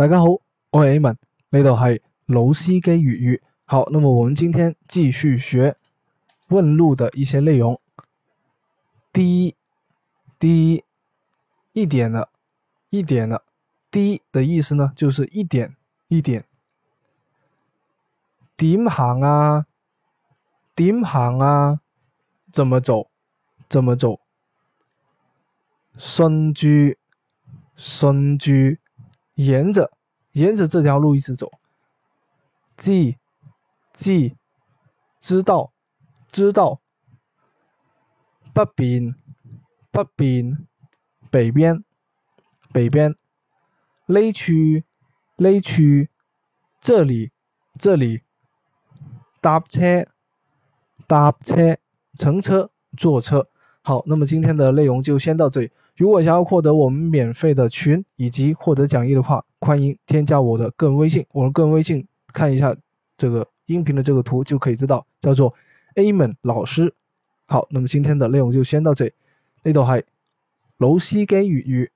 大家好，我系 A 文，呢度系老司机粤语。好，那么我们今天继续学问路的一些内容。啲啲一点的，一点的，啲的意思呢，就是一点一点。点行啊？点行啊？怎么走？怎么走？顺住，顺住。沿着沿着这条路一直走。记记，知道知道。北边北边北边北边。雷区雷区，这里这里。搭车搭车，乘车坐车。好，那么今天的内容就先到这里。如果想要获得我们免费的群以及获得讲义的话，欢迎添加我的个人微信。我的个人微信，看一下这个音频的这个图，就可以知道叫做 A n 老师。好，那么今天的内容就先到这。里，那都系楼西给予语。